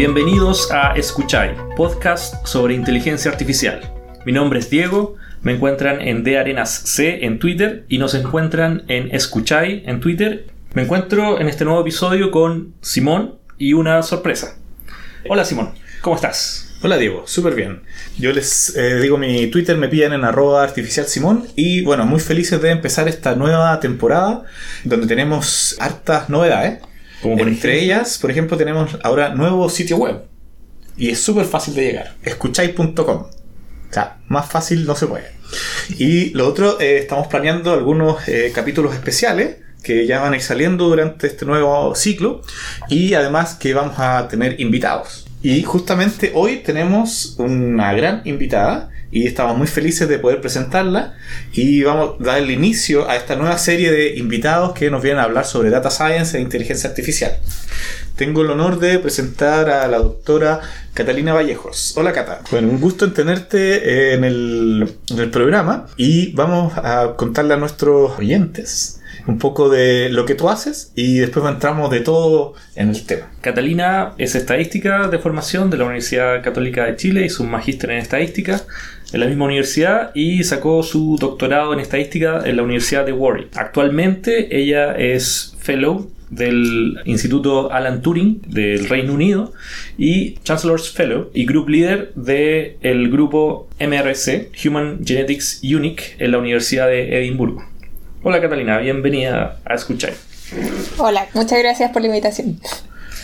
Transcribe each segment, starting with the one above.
Bienvenidos a Escuchai, podcast sobre inteligencia artificial. Mi nombre es Diego, me encuentran en De Arenas C en Twitter y nos encuentran en Escuchai en Twitter. Me encuentro en este nuevo episodio con Simón y una sorpresa. Hola Simón, ¿cómo estás? Hola Diego, súper bien. Yo les eh, digo mi Twitter, me piden en arroba artificial Simón y bueno, muy felices de empezar esta nueva temporada donde tenemos hartas novedades. Como por Entre ellas, por ejemplo, tenemos ahora nuevo sitio web. Y es súper fácil de llegar. Escucháis.com. O sea, más fácil no se puede. Y lo otro, eh, estamos planeando algunos eh, capítulos especiales que ya van a ir saliendo durante este nuevo ciclo. Y además que vamos a tener invitados. Y justamente hoy tenemos una gran invitada y estamos muy felices de poder presentarla y vamos a dar el inicio a esta nueva serie de invitados que nos vienen a hablar sobre data science e inteligencia artificial. Tengo el honor de presentar a la doctora Catalina Vallejos. Hola Cata. Bueno, un gusto en tenerte en el, en el programa y vamos a contarle a nuestros oyentes un poco de lo que tú haces y después entramos de todo en el tema. Catalina es estadística de formación de la Universidad Católica de Chile, hizo un magíster en estadística en la misma universidad y sacó su doctorado en estadística en la Universidad de Warwick. Actualmente ella es fellow del Instituto Alan Turing del Reino Unido y Chancellor's Fellow y Group Leader del el grupo MRC, Human Genetics Unique, en la Universidad de Edimburgo. Hola Catalina, bienvenida a escuchar. Hola, muchas gracias por la invitación.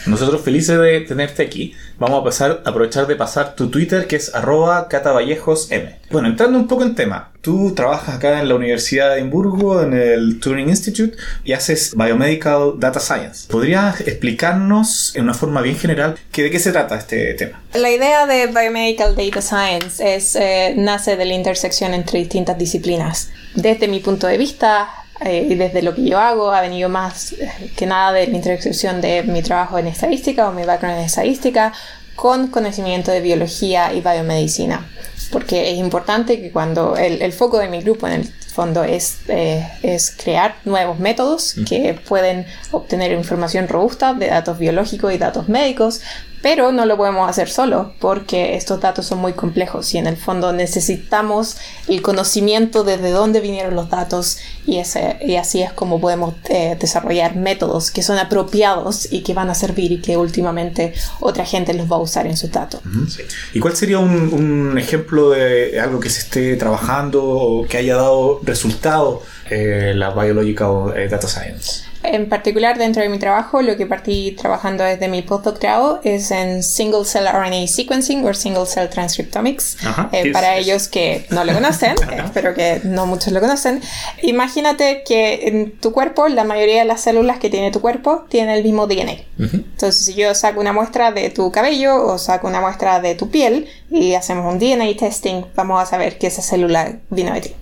Nosotros felices de tenerte aquí. Vamos a pasar, aprovechar de pasar tu Twitter que es arroba catavallejosm. Bueno, entrando un poco en tema, tú trabajas acá en la Universidad de Edimburgo, en el Turing Institute, y haces Biomedical Data Science. ¿Podrías explicarnos en una forma bien general que, de qué se trata este tema? La idea de Biomedical Data Science es, eh, nace de la intersección entre distintas disciplinas. Desde mi punto de vista, eh, y desde lo que yo hago ha venido más eh, que nada de la intersección de mi trabajo en estadística o mi background en estadística con conocimiento de biología y biomedicina. Porque es importante que cuando el, el foco de mi grupo en el fondo es, eh, es crear nuevos métodos que pueden obtener información robusta de datos biológicos y datos médicos, pero no lo podemos hacer solo porque estos datos son muy complejos y en el fondo necesitamos el conocimiento de de dónde vinieron los datos y, ese, y así es como podemos eh, desarrollar métodos que son apropiados y que van a servir y que últimamente otra gente los va a usar en sus datos. Sí. ¿Y cuál sería un, un, ejemplo de algo que se esté trabajando o que haya dado resultado eh, la Biological eh, Data Science? En particular, dentro de mi trabajo, lo que partí trabajando desde mi postdoctorado es en Single Cell RNA Sequencing o Single Cell Transcriptomics. Ajá, Eh, ¿qué es para eso? ellos que no lo conocen, eh, espero que no muchos lo conocen, imagínate que en tu cuerpo, la mayoría de las células que tiene tu cuerpo tienen el mismo DNA. Entonces, si yo saco una muestra de tu cabello o saco una muestra de tu piel y hacemos un DNA testing, vamos a saber que esa célula vino de ti.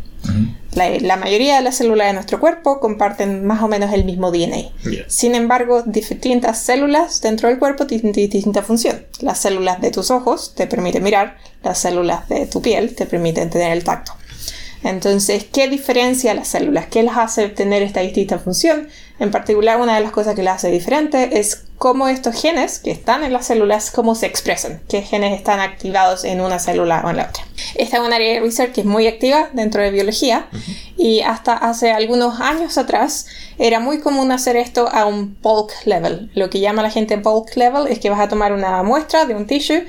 La, la mayoría de las células de nuestro cuerpo comparten más o menos el mismo DNA. Sin embargo, distintas células dentro del cuerpo tienen di- distinta función. Las células de tus ojos te permiten mirar, las células de tu piel te permiten tener el tacto. Entonces, ¿qué diferencia las células? ¿Qué las hace tener esta distinta función? En particular, una de las cosas que las hace diferente es cómo estos genes que están en las células, cómo se expresan, qué genes están activados en una célula o en la otra. Esta es un área de research que es muy activa dentro de biología y hasta hace algunos años atrás era muy común hacer esto a un bulk level. Lo que llama la gente bulk level es que vas a tomar una muestra de un tissue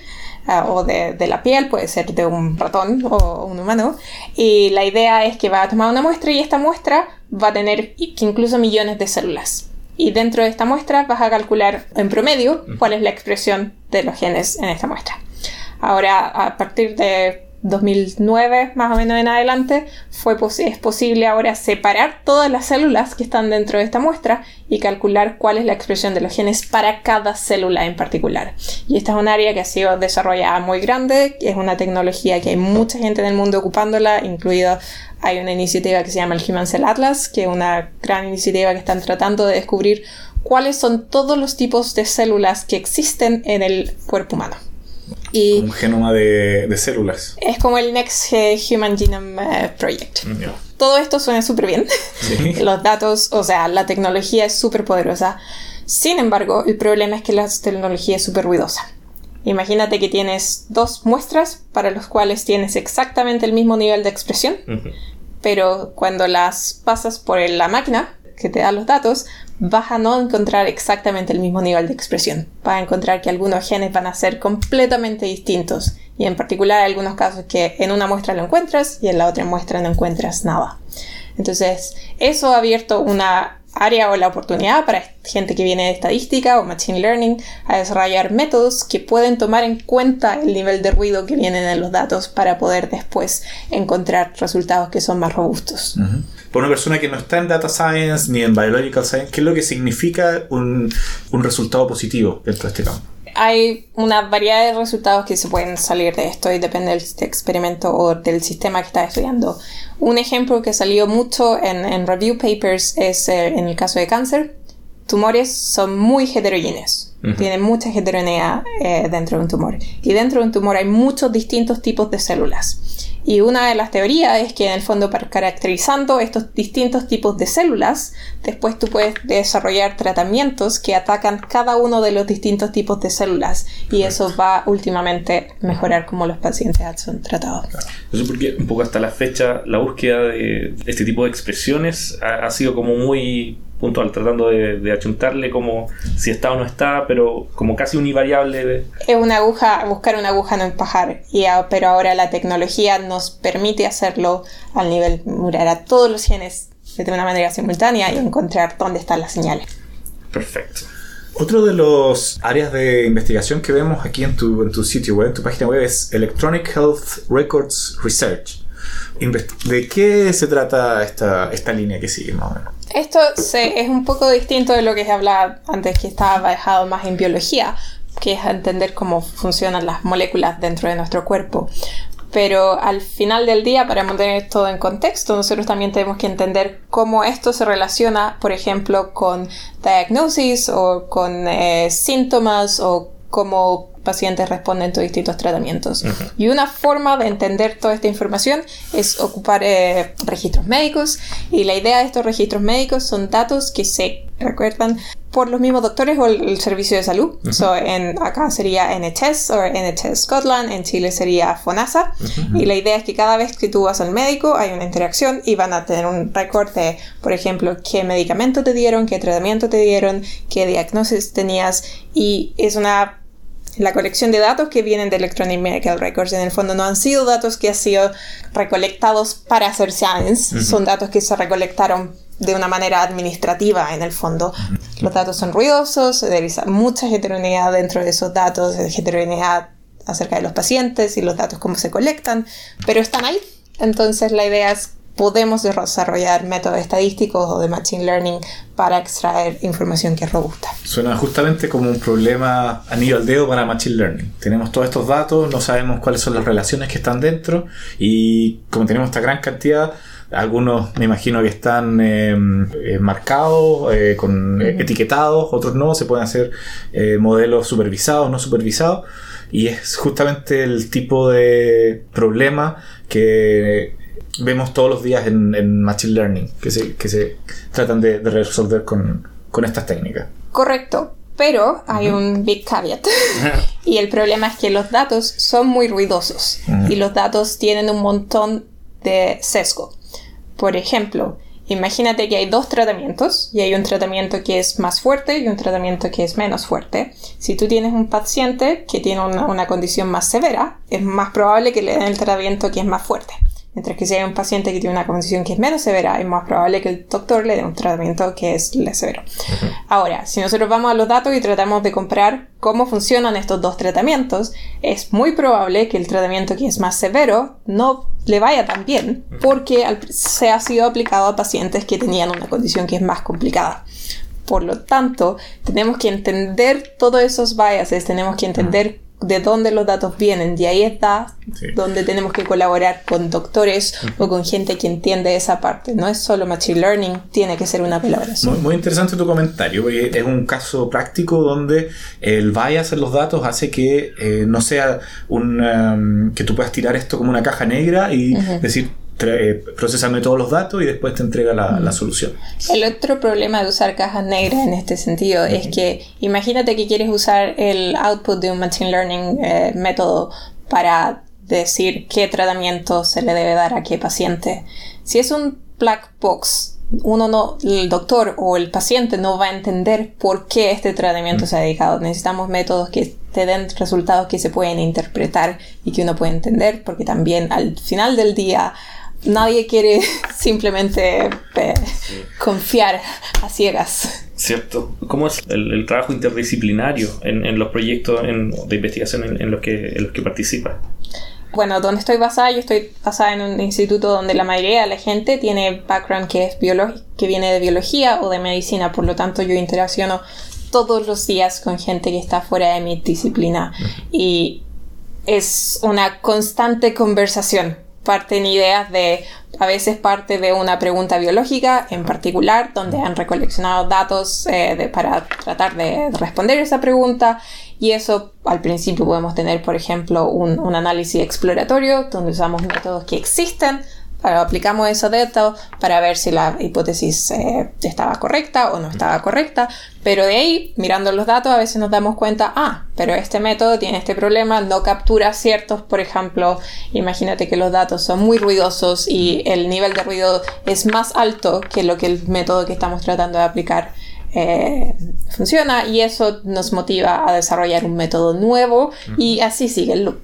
ah, o de, de la piel, puede ser de un ratón o un humano, y la idea es que va a tomar una muestra y esta muestra va a tener incluso millones de células. Y dentro de esta muestra vas a calcular en promedio cuál es la expresión de los genes en esta muestra. Ahora, a partir de 2009 más o menos en adelante, fue es posible ahora separar todas las células que están dentro de esta muestra y calcular cuál es la expresión de los genes para cada célula en particular. Y esta es un área que ha sido desarrollada muy grande, es una tecnología que hay mucha gente en el mundo ocupándola, incluida hay una iniciativa que se llama el Human Cell Atlas, que es una gran iniciativa que están tratando de descubrir cuáles son todos los tipos de células que existen en el cuerpo humano. Y Un genoma de, de células. es como el Next eh, Human Genome eh, Project. Ya. Todo esto suena súper bien. Sí. Los datos, o sea, la tecnología es súper poderosa. Sin embargo, el problema es que la tecnología es súper ruidosa. Imagínate que tienes dos muestras para los cuales tienes exactamente el mismo nivel de expresión, pero cuando las pasas por la máquina que te da los datos, vas a no encontrar exactamente el mismo nivel de expresión. Vas a encontrar que algunos genes van a ser completamente distintos. Y en particular algunos casos que en una muestra lo encuentras y en la otra muestra no encuentras nada. Entonces, eso ha abierto una área o la oportunidad para gente que viene de estadística o machine learning a desarrollar métodos que pueden tomar en cuenta el nivel de ruido que vienen en los datos para poder después encontrar resultados que son más robustos. Para una persona que no está en Data Science ni en Biological Science, ¿qué es lo que significa un, un resultado positivo dentro de este campo? Hay una variedad de resultados que se pueden salir de esto y depende del experimento o del sistema que estás estudiando. Un ejemplo que salió mucho en, en review papers es eh, en el caso de cáncer. Tumores son muy heterogéneos. Tienen mucha heterogeneidad eh, dentro de un tumor. Y dentro de un tumor hay muchos distintos tipos de células. Y una de las teorías es que en el fondo para caracterizando estos distintos tipos de células, después tú puedes desarrollar tratamientos que atacan cada uno de los distintos tipos de células. Y eso va últimamente a mejorar cómo los pacientes son tratados. No sé por qué, un poco hasta la fecha, la búsqueda de este tipo de expresiones ha, ha sido como muy puntual, tratando de, de achuntarle como si está o no está, pero como casi univariable. De, Es una aguja, buscar una aguja no empajar, y a- pero ahora la tecnología nos permite hacerlo al nivel, mirar a todos los genes de una manera simultánea y encontrar dónde están las señales. perfecto. Otro de los áreas de investigación que vemos aquí en tu, en tu sitio web, en tu página web, es Electronic Health Records Research. ¿De qué se trata esta, esta línea que sigue más o menos? Esto es un poco distinto de lo que se hablaba antes, que estaba basado más en biología, que es entender cómo funcionan las moléculas dentro de nuestro cuerpo. Pero al final del día, para mantener todo en contexto, nosotros también tenemos que entender cómo esto se relaciona, por ejemplo, con diagnosis o con eh, síntomas o cómo pacientes responden a distintos tratamientos. Y una forma de entender toda esta información es ocupar eh, registros médicos y la idea de estos registros médicos son datos que se recuerdan por los mismos doctores o el, el servicio de salud. So, en, acá sería NHS o NHS Scotland, en Chile sería FONASA. Y la idea es que cada vez que tú vas al médico hay una interacción y van a tener un récord de, por ejemplo, qué medicamento te dieron, qué tratamiento te dieron, qué diagnosis tenías. Y es una la colección de datos que vienen de Electronic Medical Records en el fondo no han sido datos que han sido recolectados para hacer science, son datos que se recolectaron de una manera administrativa en el fondo. Los datos son ruidosos, hay mucha heterogeneidad dentro de esos datos, heterogeneidad acerca de los pacientes y los datos cómo se colectan, pero están ahí. Entonces la idea es podemos desarrollar métodos estadísticos o de machine learning para extraer información que es robusta. Suena justamente como un problema anillo al dedo para Machine Learning. Tenemos todos estos datos, no sabemos cuáles son las relaciones que están dentro y como tenemos esta gran cantidad, algunos me imagino que están eh, eh, marcados, eh, con, eh, etiquetados, otros no, se pueden hacer eh, modelos supervisados, no supervisados y es justamente el tipo de problema que vemos todos los días en, en Machine Learning, que se, que se tratan de, de resolver con, con estas técnicas. Correcto, pero hay un big caveat. y el problema es que los datos son muy ruidosos y los datos tienen un montón de sesgo. Por ejemplo, imagínate que hay dos tratamientos y hay un tratamiento que es más fuerte y un tratamiento que es menos fuerte. Si tú tienes un paciente que tiene una, una condición más severa, es más probable que le den el tratamiento que es más fuerte. Mientras que si hay un paciente que tiene una condición que es menos severa, es más probable que el doctor le dé un tratamiento que es less severo. Ahora, si nosotros vamos a los datos y tratamos de comparar cómo funcionan estos dos tratamientos, es muy probable que el tratamiento que es más severo no le vaya tan bien porque se ha sido aplicado a pacientes que tenían una condición que es más complicada. Por lo tanto, tenemos que entender todos esos biases, tenemos que entender de dónde los datos vienen. Y ahí está Sí. donde tenemos que colaborar con doctores o con gente que entiende esa parte. No es solo machine learning, tiene que ser una colaboración. Muy, muy interesante tu comentario, porque es un caso práctico donde el bias en los datos hace que eh, no sea un um, que tú puedas tirar esto como una caja negra y decir procesame todos los datos y después te entrega la, la solución. El otro problema de usar cajas negras en este sentido es que imagínate que quieres usar el output de un machine learning eh, método para decir qué tratamiento se le debe dar a qué paciente. Si es un black box, uno no, el doctor o el paciente no va a entender por qué este tratamiento se ha dedicado. Necesitamos métodos que te den resultados que se pueden interpretar y que uno puede entender, porque también al final del día nadie quiere simplemente eh, confiar a ciegas. ¿Cierto? ¿Cómo es el, el trabajo interdisciplinario en, en los proyectos en- de investigación en, en los que, en los que participa? Bueno, donde estoy basada, yo estoy basada en un instituto donde la mayoría de la gente tiene background que es que viene de biología o de medicina, por lo tanto yo interacciono todos los días con gente que está fuera de mi disciplina y es una constante conversación. Parten ideas de, a veces parte de una pregunta biológica en particular, donde han recoleccionado datos eh, de- para tratar de responder esa pregunta. Y eso al principio podemos tener, por ejemplo, un, un análisis exploratorio, donde usamos métodos que existen, aplicamos esos datos para ver si la hipótesis eh, estaba correcta o no estaba correcta. Pero de ahí, mirando los datos, a veces nos damos cuenta, ah, pero este método tiene este problema, no captura ciertos, por ejemplo, imagínate que los datos son muy ruidosos y el nivel de ruido es más alto que lo que el método que estamos tratando de aplicar eh, funciona y eso nos motiva a desarrollar un método nuevo y así sigue el loop.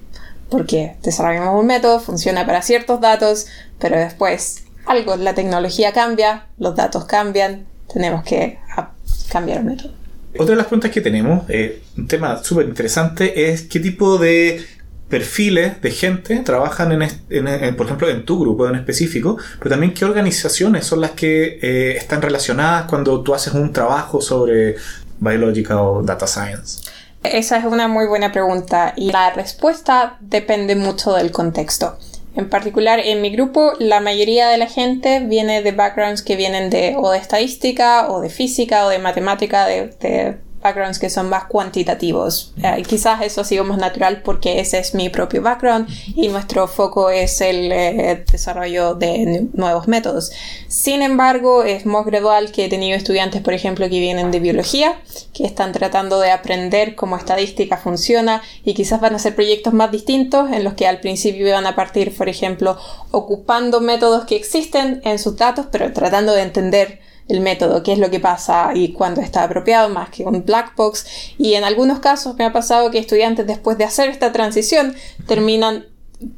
Porque desarrollamos un método, funciona para ciertos datos, pero después algo, la tecnología cambia, los datos cambian, tenemos que ah, cambiar el método. Otra de las preguntas que tenemos, eh, un tema súper interesante, es qué tipo de perfiles de gente trabajan, en, en- en- por ejemplo, en tu grupo en específico, pero también qué organizaciones son las que eh, están relacionadas cuando tú haces un trabajo sobre biological data science. Esa es una muy buena pregunta y la respuesta depende mucho del contexto. En particular, en mi grupo, la mayoría de la gente viene de backgrounds que vienen de o de estadística o de física o de matemática, de, de backgrounds que son más cuantitativos. Eh, quizás eso ha sido más natural porque ese es mi propio background y nuestro foco es el eh, desarrollo de nu- nuevos métodos. Sin embargo, es más gradual que he tenido estudiantes, por ejemplo, que vienen de biología, que están tratando de aprender cómo estadística funciona y quizás van a hacer proyectos más distintos en los que al principio van a partir, por ejemplo, ocupando métodos que existen en sus datos, pero tratando de entender el método, qué es lo que pasa y cuándo está apropiado, más que un black box. Y en algunos casos me ha pasado que estudiantes después de hacer esta transición terminan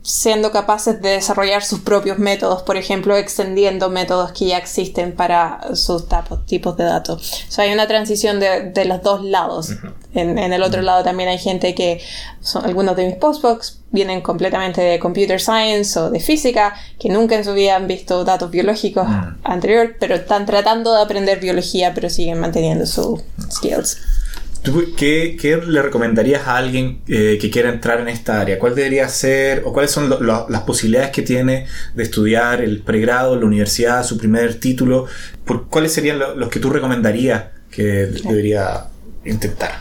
siendo capaces de desarrollar sus propios métodos, por ejemplo, extendiendo métodos que ya existen para sus tipos de datos. O sea, hay una transición de, de los dos lados. en, en el otro lado también hay gente que, son, algunos de mis postdocs vienen completamente de computer science o de física, que nunca en su vida han visto datos biológicos anterior, pero están tratando de aprender biología, pero siguen manteniendo sus skills. ¿Tú qué, qué le recomendarías a alguien eh, que quiera entrar en esta área? ¿Cuál debería ser o cuáles son lo- lo- las posibilidades que tiene de estudiar el pregrado, la universidad, su primer título? ¿Por ¿Cuáles serían lo- los que tú recomendarías que debería intentar?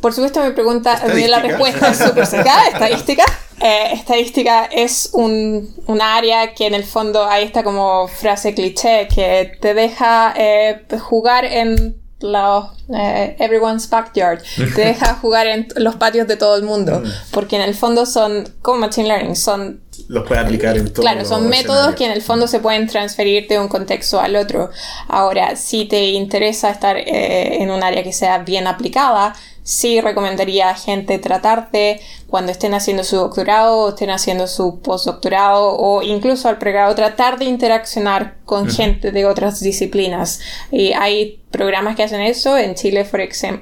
Por supuesto, mi pregunta, la respuesta es súper cercana, estadística. Eh, estadística es un, una área que en el fondo hay esta como frase cliché que te deja eh, jugar en los eh, everyone's backyard, te deja jugar en los patios de todo el mundo, porque en el fondo son como machine learning, son Los puede aplicar en todo Claro, son métodos que en el fondo se pueden transferir de un contexto al otro. Ahora, si te interesa estar eh, en un área que sea bien aplicada, sí recomendaría a gente tratar de, cuando estén haciendo su doctorado o estén haciendo su postdoctorado o incluso al pregrado, tratar de interaccionar con gente de otras disciplinas. Y hay programas que hacen eso. En Chile,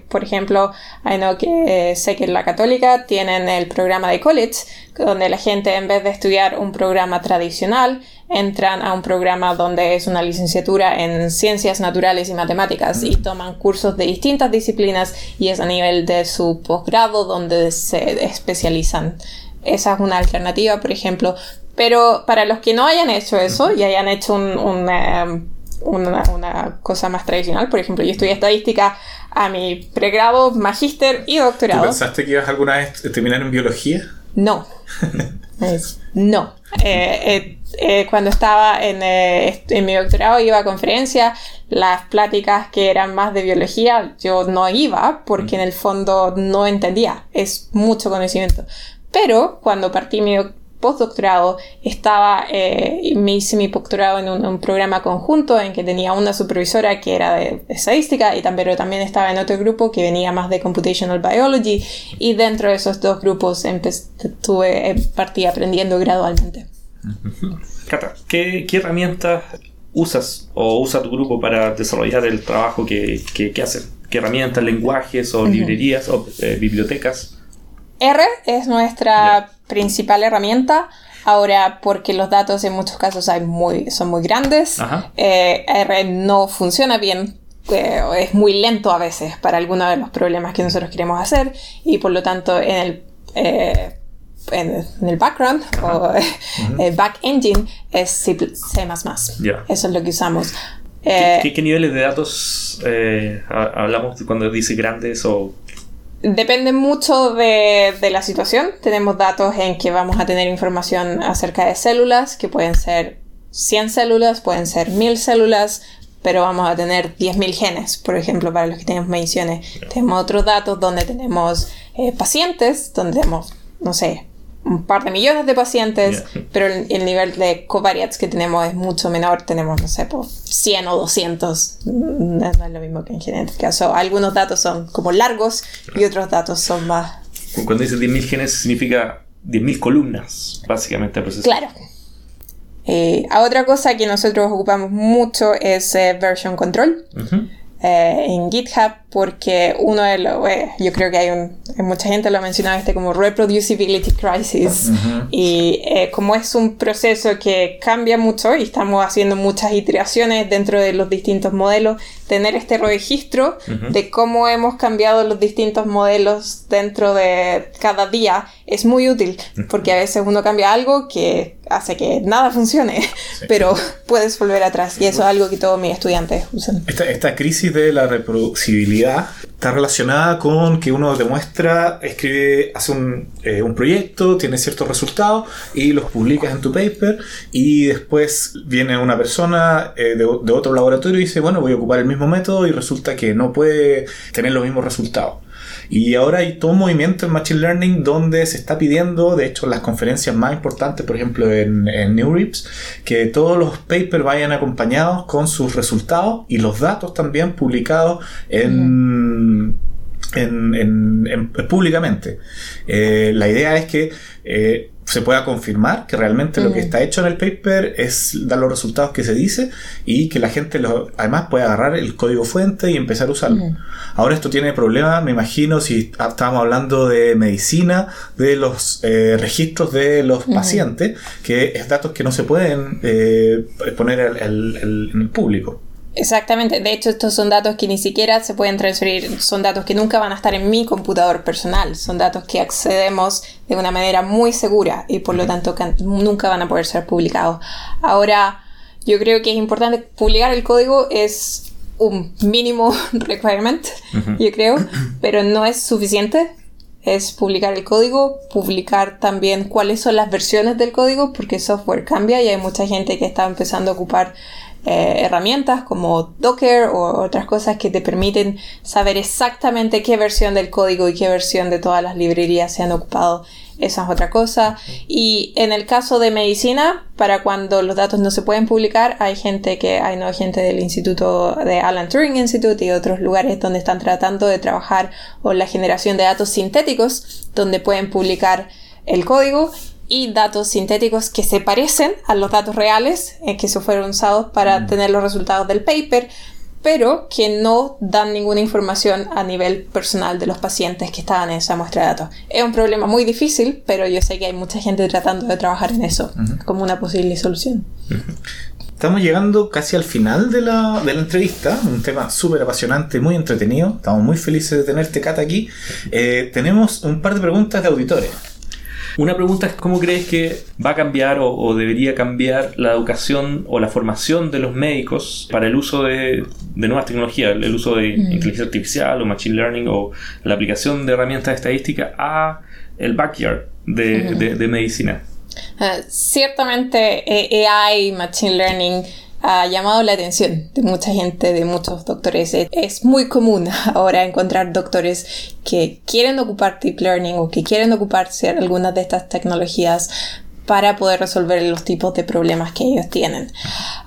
por ejemplo, I know que eh, sé que en la católica tienen el programa de college, donde la gente en vez de estudiar un programa tradicional, entran a un programa donde es una licenciatura en ciencias naturales y matemáticas y toman cursos de distintas disciplinas y es a nivel de su posgrado donde se especializan. Esa es una alternativa, por ejemplo. Pero para los que no hayan hecho eso y hayan hecho un, un, eh, una, una cosa más tradicional, por ejemplo, yo estudié estadística a mi pregrado, magíster y ¿Tú doctorado. pensaste que ibas alguna vez a terminar en biología? No. No. Eh, eh, eh, cuando estaba en, eh, en mi doctorado iba a conferencias, las pláticas que eran más de biología yo no iba porque en el fondo no entendía, es mucho conocimiento. Pero cuando partí mi postdoctorado estaba, eh, me hice mi postdoctorado en un, un programa conjunto en que tenía una supervisora que era de estadística y también, pero también estaba en otro grupo que venía más de computational biology y dentro de esos dos grupos empe- tuve, eh, partí aprendiendo gradualmente. Cata, ¿qué, qué herramientas usas o usa tu grupo para desarrollar el trabajo que, que, que hacen? ¿Qué herramientas, lenguajes o librerías o eh, bibliotecas? R es nuestra principal herramienta. Ahora, porque los datos en muchos casos hay muy, son muy grandes, Ajá. eh, R no funciona bien. eh, es muy lento a veces para algunos de los problemas que nosotros queremos hacer y por lo tanto en el, eh, en, en el background o eh, back engine es C++. Ya. Eso es lo que usamos. ¿Qué, Eh, qué- niveles de datos eh, ha- hablamos cuando dice grandes o Depende mucho de, de la situación. Tenemos datos en que vamos a tener información acerca de células, que pueden ser 100 células, pueden ser 1000 células, pero vamos a tener 10.000 genes, por ejemplo, para los que tenemos mediciones. Tenemos otros datos donde tenemos eh, pacientes, donde tenemos, no sé, un par de millones de pacientes, Yeah. pero el, el nivel de covariates que tenemos es mucho menor. Tenemos, no sé, por 100 o 200. No, no es lo mismo que en genética. So, algunos datos son como largos y otros datos son más... cuando dice 10.000 genes significa 10.000 columnas, básicamente, el proceso. Claro. Eh, a otra cosa que nosotros ocupamos mucho es eh, version control. Ujú. eh, en GitHub porque uno de los, eh, yo creo que hay, un, hay mucha gente lo ha mencionado este como reproducibility crisis. Y eh, como es un proceso que cambia mucho y estamos haciendo muchas iteraciones dentro de los distintos modelos, tener este registro de cómo hemos cambiado los distintos modelos dentro de cada día es muy útil porque a veces uno cambia algo que hace que nada funcione, pero puedes volver atrás. Y eso es algo que todos mis estudiantes usan. Esta, esta crisis de la reproducibilidad está relacionada con que uno demuestra, escribe, hace un, eh, un proyecto, tiene ciertos resultados y los publicas en tu paper y después viene una persona eh, de, de otro laboratorio y dice, bueno, voy a ocupar el mismo método y resulta que no puede tener los mismos resultados. Y ahora hay todo un movimiento en Machine Learning donde se está pidiendo, de hecho, las conferencias más importantes, por ejemplo, en, en NeurIPS, que todos los papers vayan acompañados con sus resultados y los datos también publicados en, en- en- en- públicamente. Eh, la idea es que eh, se pueda confirmar que realmente lo que está hecho en el paper es dar los resultados que se dice y que la gente lo- además puede agarrar el código fuente y empezar a usarlo. Ahora esto tiene problemas, me imagino, si estábamos hablando de medicina, de los eh, registros de los pacientes, que es datos que no se pueden eh, poner en el público. Exactamente, de hecho estos son datos que ni siquiera se pueden transferir, son datos que nunca van a estar en mi computador personal, son datos que accedemos de una manera muy segura y por lo tanto nunca van a poder ser publicados. Ahora, yo creo que es importante publicar el código. Es un mínimo requirement, yo creo, pero no es suficiente. Es publicar el código, publicar también cuáles son las versiones del código, porque el software cambia y hay mucha gente que está empezando a ocupar eh, herramientas como Docker o otras cosas que te permiten saber exactamente qué versión del código y qué versión de todas las librerías se han ocupado. Esa es otra cosa. Y en el caso de medicina, para cuando los datos no se pueden publicar, hay gente que, hay no gente del Instituto de Alan Turing Institute y otros lugares donde están tratando de trabajar con la generación de datos sintéticos, donde pueden publicar el código y datos sintéticos que se parecen a los datos reales eh, que se fueron usados para tener los resultados del paper, pero que no dan ninguna información a nivel personal de los pacientes que estaban en esa muestra de datos. Es un problema muy difícil, pero yo sé que hay mucha gente tratando de trabajar en eso como una posible solución. Estamos llegando casi al final de la, de la entrevista, un tema súper apasionante, muy entretenido. Estamos muy felices de tenerte, Cata, aquí. Eh, tenemos un par de preguntas de auditores. Una pregunta es cómo crees que va a cambiar o, o debería cambiar la educación o la formación de los médicos para el uso de, de nuevas tecnologías, el uso de inteligencia artificial o machine learning o la aplicación de herramientas estadísticas a el backyard de, de- de medicina. Uh, ciertamente eh, AI, Machine Learning, ha llamado la atención de mucha gente, de muchos doctores. Es muy común ahora encontrar doctores que quieren ocupar Deep Learning o que quieren ocuparse de algunas de estas tecnologías para poder resolver los tipos de problemas que ellos tienen.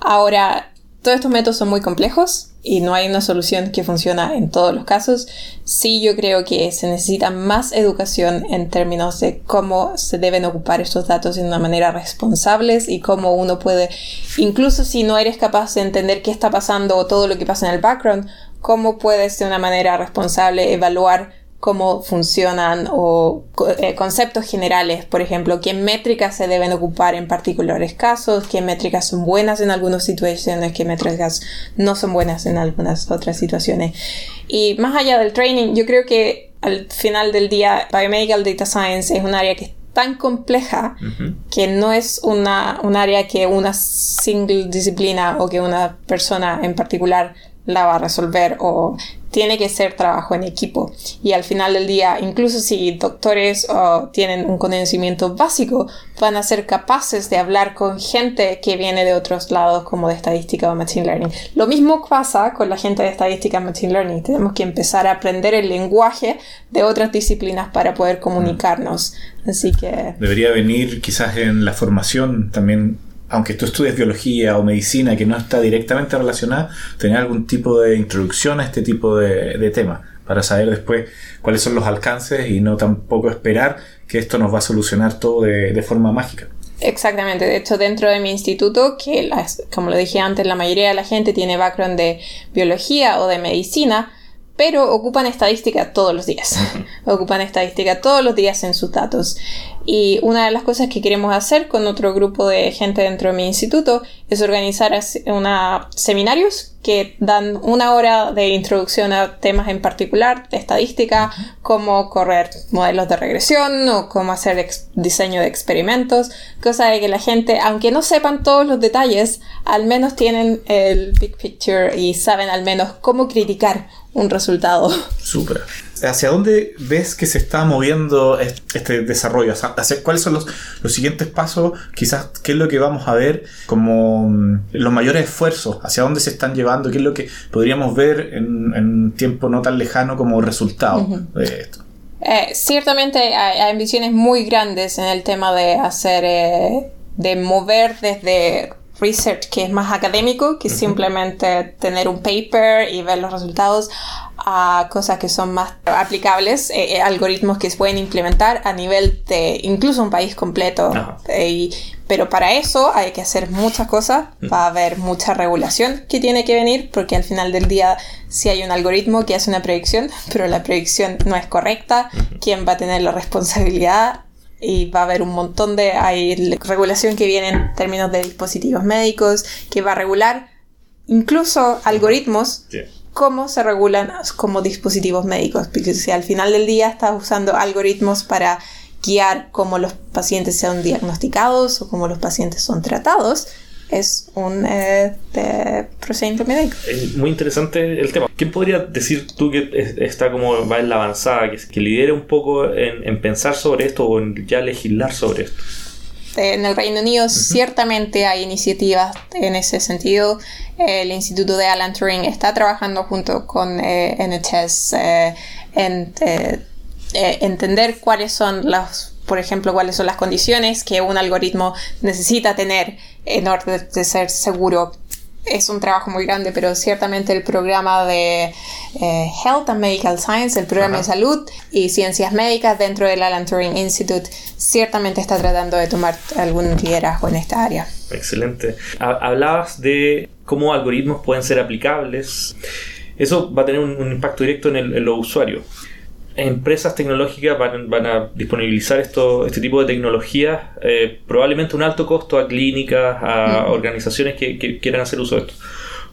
Ahora, todos estos métodos son muy complejos y no hay una solución que funcione en todos los casos. Sí, yo creo que se necesita más educación en términos de cómo se deben ocupar estos datos de una manera responsable y cómo uno puede, incluso si no eres capaz de entender qué está pasando o todo lo que pasa en el background, cómo puedes de una manera responsable evaluar cómo funcionan o eh, conceptos generales, por ejemplo, qué métricas se deben ocupar en particulares casos, qué métricas son buenas en algunas situaciones, qué métricas no son buenas en algunas otras situaciones. Y más allá del training, yo creo que al final del día, Biomedical Data Science es un área que es tan compleja que no es una, un área que una single disciplina o que una persona en particular la va a resolver o tiene que ser trabajo en equipo. Y al final del día, incluso si doctores tienen un conocimiento básico, van a ser capaces de hablar con gente que viene de otros lados como de estadística o machine learning. Lo mismo pasa con la gente de estadística machine learning. Tenemos que empezar a aprender el lenguaje de otras disciplinas para poder comunicarnos. Así que... Debería venir quizás en la formación también aunque tú estudies biología o medicina que no está directamente relacionada, tener algún tipo de introducción a este tipo de, de temas para saber después cuáles son los alcances y no tampoco esperar que esto nos va a solucionar todo de, de forma mágica. Exactamente, de hecho dentro de mi instituto, que como lo dije antes, la mayoría de la gente tiene background de biología o de medicina, pero ocupan estadística todos los días. ocupan estadística todos los días en sus datos. Y una de las cosas que queremos hacer con otro grupo de gente dentro de mi instituto es organizar una, seminarios que dan una hora de introducción a temas en particular de estadística, cómo correr modelos de regresión o cómo hacer diseño de experimentos, cosa de que la gente, aunque no sepan todos los detalles, al menos tienen el big picture y saben al menos cómo criticar un resultado. Súper. ¿Hacia dónde ves que se está moviendo este desarrollo? ¿Hacia ¿Cuáles son los, los siguientes pasos? Quizás, ¿qué es lo que vamos a ver como mm, los mayores esfuerzos? ¿Hacia dónde se están llevando? ¿Qué es lo que podríamos ver en, un tiempo no tan lejano como resultado de esto? Eh, ciertamente hay, ambiciones muy grandes en el tema de hacer, eh, de mover desde research que es más académico que simplemente tener un paper y ver los resultados a cosas que son más aplicables, eh, eh, algoritmos que se pueden implementar a nivel de incluso un país completo. Eh, pero para eso hay que hacer muchas cosas, va a haber mucha regulación que tiene que venir, porque al final del día si hay un algoritmo que hace una predicción, pero la predicción no es correcta, ¿quién va a tener la responsabilidad? y va a haber un montón de hay regulación que viene en términos de dispositivos médicos que va a regular incluso algoritmos cómo se regulan como dispositivos médicos porque si al final del día estás usando algoritmos para guiar cómo los pacientes sean diagnosticados o cómo los pacientes son tratados es un eh, procedimiento médico. Es muy interesante el tema. ¿Quién podría decir tú que está como va en la avanzada, que, que lidere un poco en, pensar sobre esto o en ya legislar sobre esto? En el Reino Unido ciertamente hay iniciativas en ese sentido. El Instituto de Alan Turing está trabajando junto con eh, NHS eh, en entender cuáles son las por ejemplo, cuáles son las condiciones que un algoritmo necesita tener en orden de ser seguro. Es un trabajo muy grande, pero ciertamente el programa de eh, Health and Medical Science, el programa de salud y ciencias médicas dentro del Alan Turing Institute, ciertamente está tratando de tomar algún liderazgo en esta área. Excelente. Hablabas de cómo algoritmos pueden ser aplicables. Eso va a tener un, impacto directo en, el, en los usuarios empresas tecnológicas van, a disponibilizar esto, este tipo de tecnologías, eh, probablemente un alto costo a clínicas, a organizaciones que, que, quieran hacer uso de esto.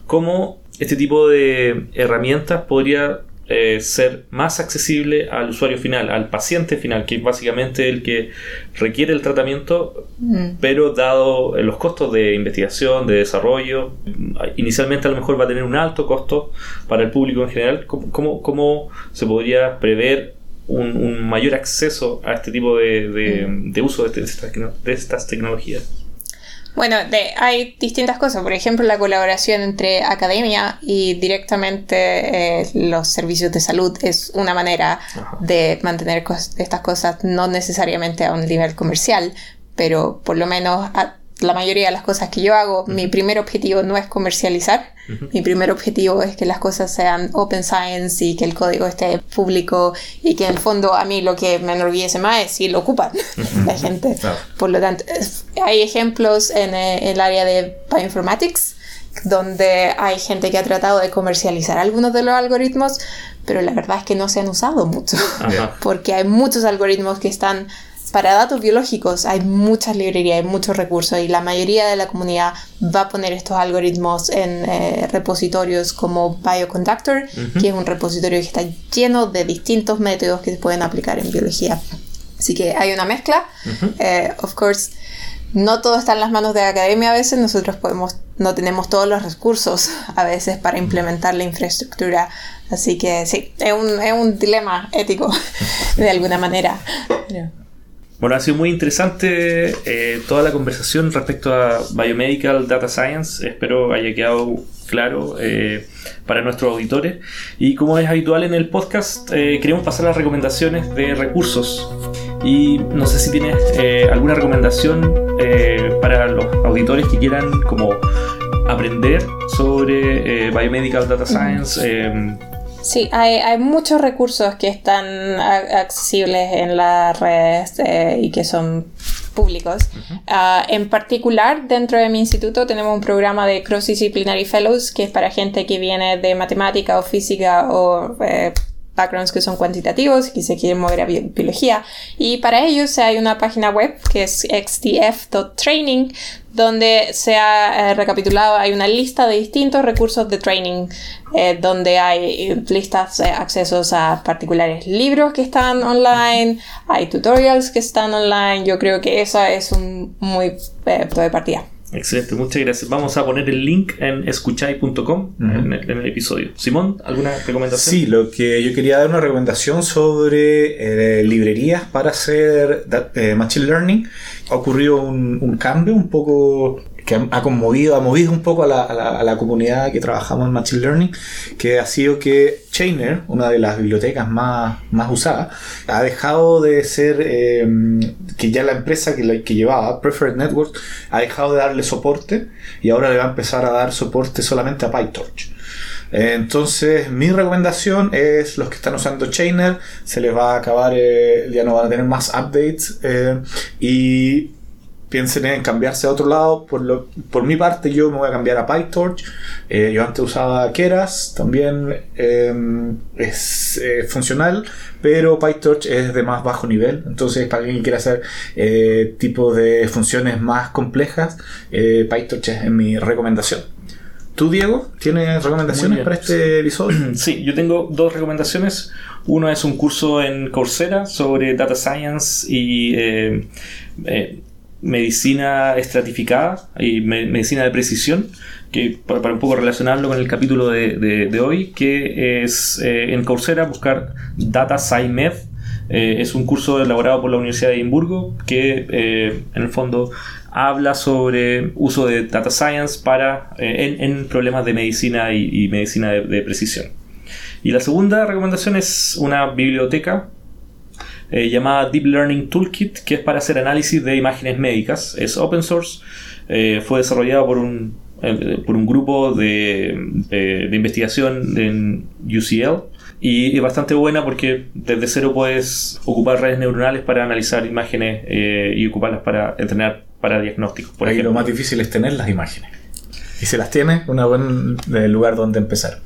¿Cómo este tipo de herramientas podría eh, ser más accesible al usuario final, al paciente final, que es básicamente el que requiere el tratamiento, mm. pero dado los costos de investigación, de desarrollo, inicialmente a lo mejor va a tener un alto costo para el público en general, ¿cómo, cómo, se podría prever un, un mayor acceso a este tipo de, de, de uso de, este- de estas tecnologías. Bueno, de- hay distintas cosas. Por ejemplo, la colaboración entre academia y directamente eh, los servicios de salud es una manera Ajá. de mantener cos- estas cosas no necesariamente a un nivel comercial, pero por lo menos a- la mayoría de las cosas que yo hago, mi primer objetivo no es comercializar. Mi primer objetivo es que las cosas sean open science y que el código esté público y que en el fondo a mí lo que me enorgullece más es si lo ocupan la gente. Claro. Por lo tanto, hay ejemplos en eh, el área de bioinformatics donde hay gente que ha tratado de comercializar algunos de los algoritmos, pero la verdad es que no se han usado mucho, Ajá. porque hay muchos algoritmos que están para datos biológicos, hay muchas librerías, hay muchos recursos y la mayoría de la comunidad va a poner estos algoritmos en eh, repositorios como Bioconductor, que es un repositorio que está lleno de distintos métodos que se pueden aplicar en biología. Así que hay una mezcla. Eh, of course, no todo está en las manos de la academia a veces. Nosotros podemos, no tenemos todos los recursos a veces para implementar la infraestructura. Así que sí, es un, es un dilema ético de alguna manera. Pero- Bueno, ha sido muy interesante eh, toda la conversación respecto a Biomedical Data Science. Espero haya quedado claro eh, para nuestros auditores. Y como es habitual en el podcast, eh, queremos pasar a las recomendaciones de recursos. Y no sé si tienes alguna recomendación para los auditores que quieran como aprender sobre Biomedical Data Science. Sí, hay, hay muchos recursos que están accesibles en las redes eh, y que son públicos. Ah, en particular, dentro de mi instituto tenemos un programa de Cross Disciplinary Fellows que es para gente que viene de matemática o física o eh, backgrounds que son cuantitativos y que se quieren mover a bi- biología. Y para ellos hay una página web que es xdf.training donde se ha eh, recapitulado, hay una lista de distintos recursos de training, eh, donde hay eh, listas de accesos a particulares libros que están online, hay tutorials que están online, yo creo que eso es un muy eh, punto de partida. Excelente, muchas gracias. Vamos a poner el link en escuchai.com en, el, en el episodio. Simón, ¿alguna recomendación? Sí, lo que yo quería dar una recomendación sobre eh, librerías para hacer eh, Machine Learning. Ha ocurrido un, un cambio un poco que ha, conmovido, ha movido un poco a la, a la- comunidad que trabajamos en Machine Learning, que ha sido que Chainer, una de las bibliotecas más, más usadas, ha dejado de ser, eh, que ya la empresa que, que llevaba, Preferred Network, ha dejado de darle soporte y ahora le va a empezar a dar soporte solamente a PyTorch. Entonces, mi recomendación es los que están usando Chainer, se les va a acabar, eh, ya no van a tener más updates eh, y piensen en cambiarse a otro lado. Por, lo, por mi parte, yo me voy a cambiar a PyTorch. Eh, yo antes usaba Keras, también eh, es eh, funcional, pero PyTorch es de más bajo nivel. Entonces, para alguien que quiera hacer eh, tipo de funciones más complejas, PyTorch es mi recomendación. ¿Tú, Diego, tienes recomendaciones para este episodio? Sí, yo tengo dos recomendaciones. Uno es un curso en Coursera sobre Data Science y eh, eh, medicina estratificada y me- medicina de precisión, que para, un poco relacionarlo con el capítulo de, hoy, que es eh, en Coursera buscar Data SciMed. Eh, es un curso elaborado por la Universidad de Edimburgo que eh, en el fondo habla sobre uso de data science para, en, problemas de medicina y, y medicina de, de precisión. Y la segunda recomendación es una biblioteca eh, llamada Deep Learning Toolkit, que es para hacer análisis de imágenes médicas. Es open source, eh, fue desarrollado por un, eh, por un grupo de, de- de investigación en UCL y es bastante buena porque desde cero puedes ocupar redes neuronales para analizar imágenes eh, y ocuparlas para entrenar para diagnósticos. Por Ahí lo más difícil es tener las imágenes. Y si las tienes, un buen lugar donde empezar.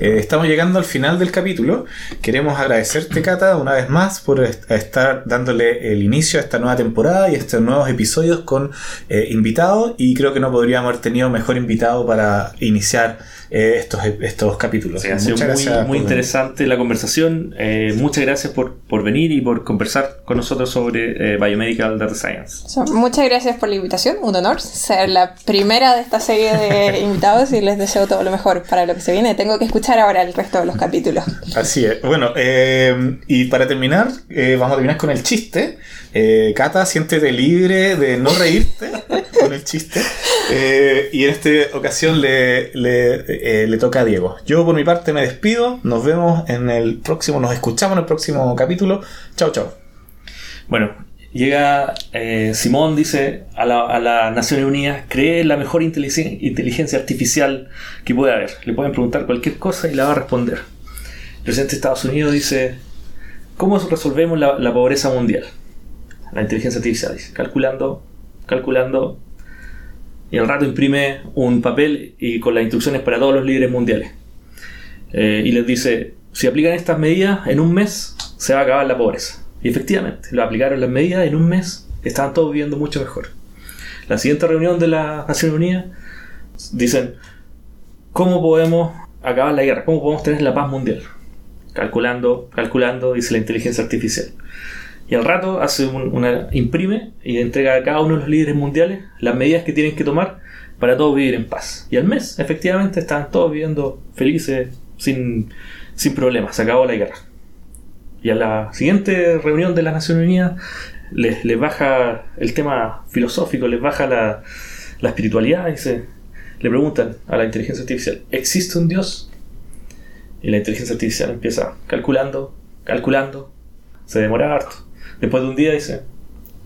Eh, estamos llegando al final del capítulo. Queremos agradecerte, Cata, una vez más por est- estar dándole el inicio a esta nueva temporada y a estos nuevos episodios con eh, invitados. Y creo que no podríamos haber tenido mejor invitado para iniciar eh, estos, estos capítulos. Sí, ha sido muy, muy venir. interesante la conversación. Eh, muchas gracias por, por venir y por conversar con nosotros sobre eh, Biomedical Data Science. So, muchas gracias por la invitación, un honor ser la primera de esta serie de invitados y les deseo todo lo mejor para lo que se viene. Tengo tengo que escuchar ahora el resto de los capítulos. Así es. Bueno, eh, y para terminar, eh, vamos a terminar con el chiste. Eh, Cata, siéntete libre de no reírte con el chiste. Eh, y en esta ocasión le, le, eh, le toca a Diego. Yo por mi parte me despido. Nos vemos en el próximo, nos escuchamos en el próximo capítulo. Chao, chao. Bueno, llega eh, Simón, dice a la, a la Naciones Unidas, cree la mejor inteligencia, artificial que puede haber. Le pueden preguntar cualquier cosa y la va a responder. El presidente de Estados Unidos dice, ¿cómo resolvemos la, la pobreza mundial? La inteligencia artificial dice, calculando, calculando. Y al rato imprime un papel y con las instrucciones para todos los líderes mundiales. Eh, y les dice, si aplican estas medidas, en un mes se va a acabar la pobreza. Y efectivamente, lo aplicaron las medidas, en un mes estaban todos viviendo mucho mejor. La siguiente reunión de las Naciones Unidas dicen, ¿cómo podemos acabar la guerra? ¿Cómo podemos tener la paz mundial? Calculando, calculando, dice la inteligencia artificial. Y al rato hace un- una imprime y entrega a cada uno de los líderes mundiales las medidas que tienen que tomar para todos vivir en paz. Y al mes, efectivamente, estaban todos viviendo felices, sin, sin problemas. Se acabó la guerra. Y a la siguiente reunión de las Naciones Unidas les, les baja el tema filosófico, les baja la, la espiritualidad y se, le preguntan a la inteligencia artificial, ¿existe un Dios? Y la inteligencia artificial empieza calculando, calculando, se demora harto. Después de un día dice,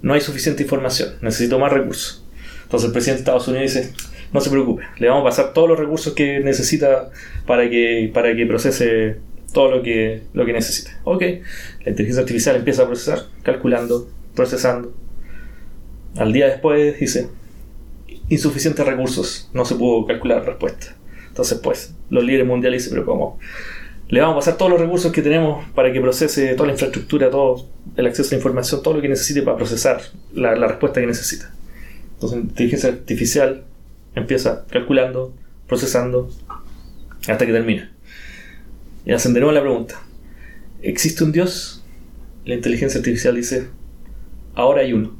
no hay suficiente información, necesito más recursos. Entonces el presidente de Estados Unidos dice, no se preocupe, le vamos a pasar todos los recursos que necesita para que, para que procese todo lo que, lo que necesite. Ok, la inteligencia artificial empieza a procesar, calculando, procesando. Al día después dice, insuficientes recursos, no se pudo calcular la respuesta. Entonces, pues, los líderes mundiales dicen, pero ¿cómo? Le vamos a pasar todos los recursos que tenemos para que procese toda la infraestructura, todo el acceso a la información, todo lo que necesite para procesar la, la respuesta que necesita. Entonces, inteligencia artificial empieza calculando, procesando, hasta que termina. Y hacen de nuevo la pregunta. ¿Existe un Dios? La inteligencia artificial dice, ahora hay uno.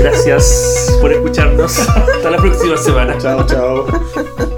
Gracias por escucharnos. Hasta la próxima semana. Chao, chao.